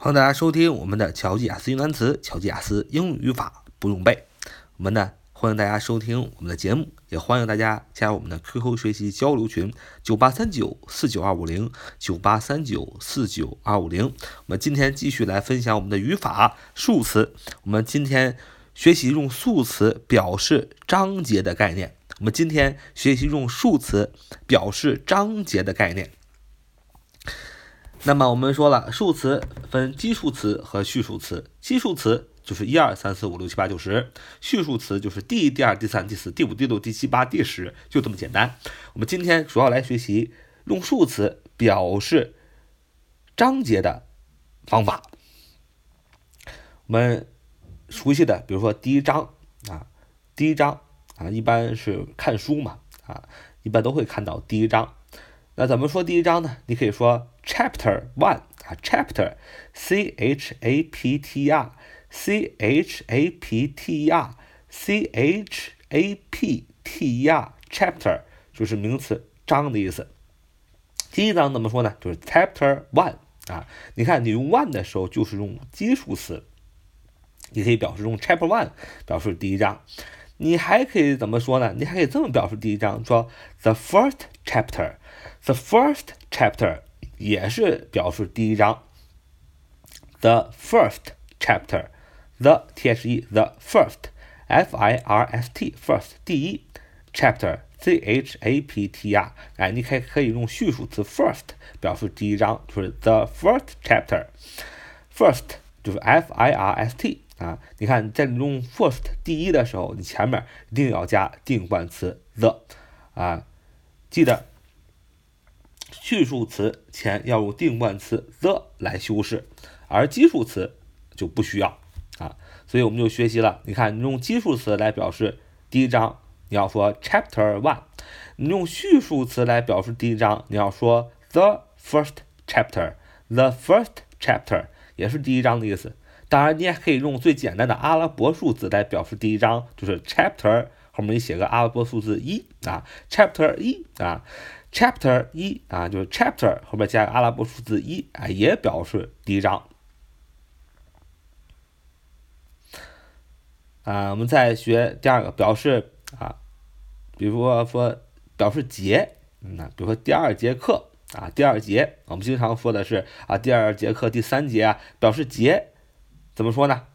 欢迎大家收听我们的乔吉雅思英语单词、乔吉雅思英语语法不用背。我们呢，欢迎大家收听我们的节目，也欢迎大家加入我们的 QQ 学习交流群：九八三九四九二五零九八三九四九二五零。我们今天继续来分享我们的语法数词。我们今天学习用数词表示章节的概念。我们今天学习用数词表示章节的概念。那么我们说了，数词分基数词和序数词。基数词就是一二三四五六七八九十，序数词就是第一、第二、第三、第四、第五、第六、第七八、第十，就这么简单。我们今天主要来学习用数词表示章节的方法。我们熟悉的，比如说第一章啊，第一章啊，一般是看书嘛啊，一般都会看到第一章。那怎么说第一章呢？你可以说 chapter one 啊，Chapter C H A P T E R C H A P T E R C H A P T E R Chapter 就是名词章的意思。第一章怎么说呢？就是 chapter one 啊。你看你用 one 的时候就是用基数词，你可以表示用 chapter one 表示第一章。你还可以怎么说呢？你还可以这么表示第一章，说 the first chapter。The first chapter 也是表示第一章。The first chapter，the t h e the first f i r s t first 第一 chapter c h a p t r 哎，你可可以用序数词 first 表示第一章，就是 the first chapter。First 就是 f i r s t 啊，你看在用 first 第一的时候，你前面一定要加定冠词 the 啊，记得。 序数词前要用定冠词 the 来修饰，而基数词就不需要啊。所以我们就学习了，你看，你用基数词来表示第一章，你要说 chapter one；你用序数词来表示第一章，你要说 the first chapter，the first chapter 也是第一章的意思。当然，你也可以用最简单的阿拉伯数字来表示第一章，就是 chapter 后面你写个阿拉伯数字一啊，chapter 一啊。Chapter 一啊，就是 Chapter 后边加个阿拉伯数字一啊，也表示第一章。啊，我们再学第二个表示啊，比如说说表示节，那比如说第二节课啊，第二节，我们经常说的是啊，第二节课第三节啊，表示节怎么说呢？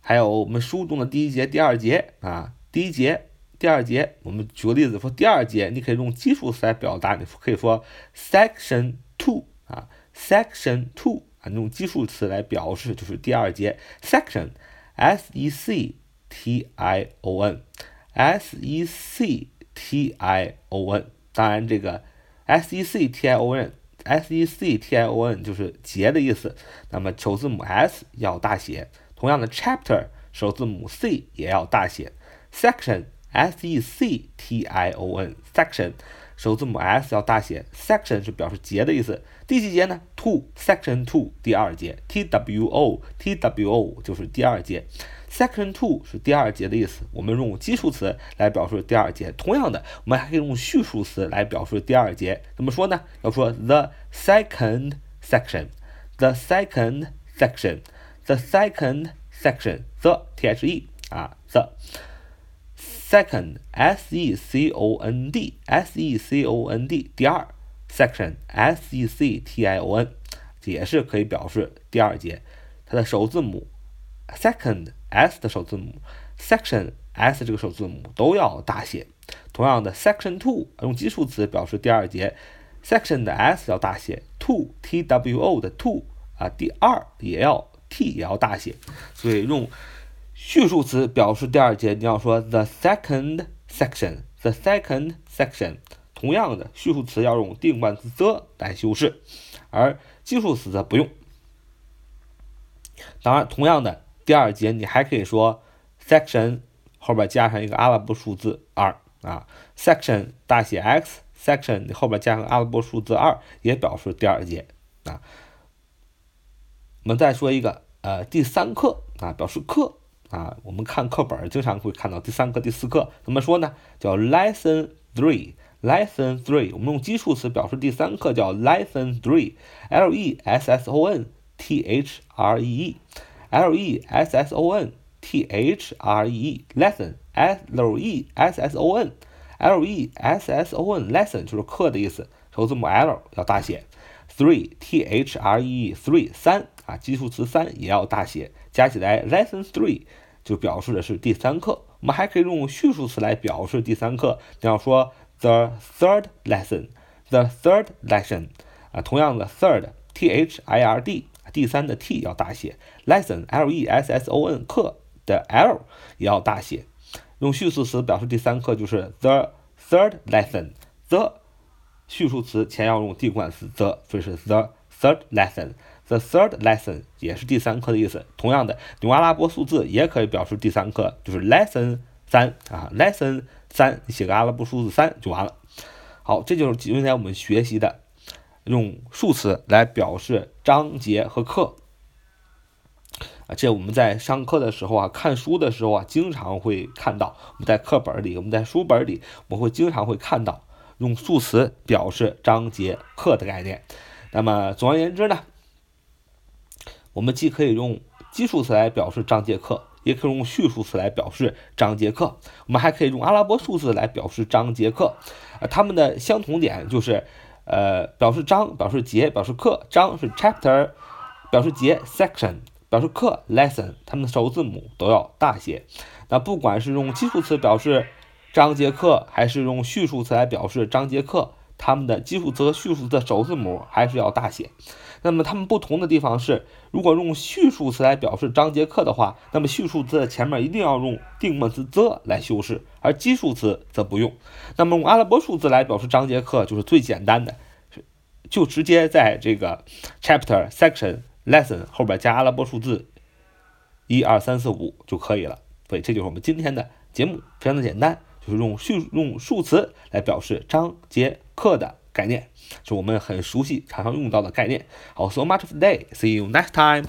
还有我们书中的第一节、第二节啊，第一节。第二节，我们举个例子说，第二节你可以用基数词来表达，你可以说 section two 啊，section two 啊，用基数词来表示就是第二节 section，s e c t i o n，s e c t i o n，当然这个 s e c t i o n，s e c t i o n 就是节的意思，那么首字母 s 要大写，同样的 chapter 首字母 c 也要大写，section。S E C T I O N section 首字母 S 要大写，section 是表示节的意思。第几节呢？Two section two 第二节，T W O T W O 就是第二节，section two 是第二节的意思。我们用基数词来表示第二节。同样的，我们还可以用序数词来表示第二节。怎么说呢？要说 the second section，the second section，the second section，the T H E 啊 the。Second, s e c o n d, s e c o n d，第二，section, s e c t i o n，也是可以表示第二节。它的首字母，second s 的首字母，section s 这个首字母都要大写。同样的，section two 用基数词表示第二节，section 的 s 要大写，two t w o 的 two 啊，第二也要 t 也要大写，所以用。序数词表示第二节，你要说 the second section，the second section。同样的，序数词要用定冠词 the 来修饰，而基数词则不用。当然，同样的第二节你还可以说 section 后边加上一个阿拉伯数字二啊，section 大写 x，section 你后边加上阿拉伯数字二也表示第二节啊。我们再说一个呃第三课啊，表示课。啊，我们看课本经常会看到第三课、第四课怎么说呢？叫 lesson three。lesson three，我们用基数词表示第三课叫 lesson three，l e s s o n t h r e e，l e s s o n t h r e e，lesson l e s s o n l e s s o n lesson 就是课的意思，首字母 l 要大写，three t h r e e three 三啊，基数词三也要大写，加起来 lesson three 就表示的是第三课。我们还可以用序数词来表示第三课，你要说。The third lesson, the third lesson 啊，同样的 third, t h i r d，第三的 t 要大写，lesson, l e s s o n 课的 l 也要大写。用序数词表示第三课就是 the third lesson, the 序数词前要用定冠词 the，所以是 the third lesson, the third lesson 也是第三课的意思。同样的，用阿拉伯数字也可以表示第三课，就是 lesson 三啊，lesson。三，你写个阿拉伯数字三就完了。好，这就是今天我们学习的，用数词来表示章节和课。啊，这我们在上课的时候啊，看书的时候啊，经常会看到。我们在课本里，我们在书本里，我们会经常会看到用数词表示章节、课的概念。那么，总而言之呢，我们既可以用基数词来表示章节课。也可以用序数词来表示章节课，我们还可以用阿拉伯数字来表示章节课，呃，它们的相同点就是，呃，表示章、表示节、表示课。章是 chapter，表示节 section，表示课 lesson，它们的首字母都要大写。那不管是用基数词表示章节课，还是用序数词来表示章节课。它们的基数词和序数词的首字母还是要大写。那么它们不同的地方是，如果用序数词来表示章节课的话，那么序数词的前面一定要用定冠词 the 来修饰，而基数词则不用。那么用阿拉伯数字来表示章节课就是最简单的，就直接在这个 chapter、section、lesson 后边加阿拉伯数字一二三四五就可以了。所以这就是我们今天的节目，非常的简单，就是用序用数词来表示章节。课的概念是我们很熟悉、常常用到的概念。好，so much for today. See you next time.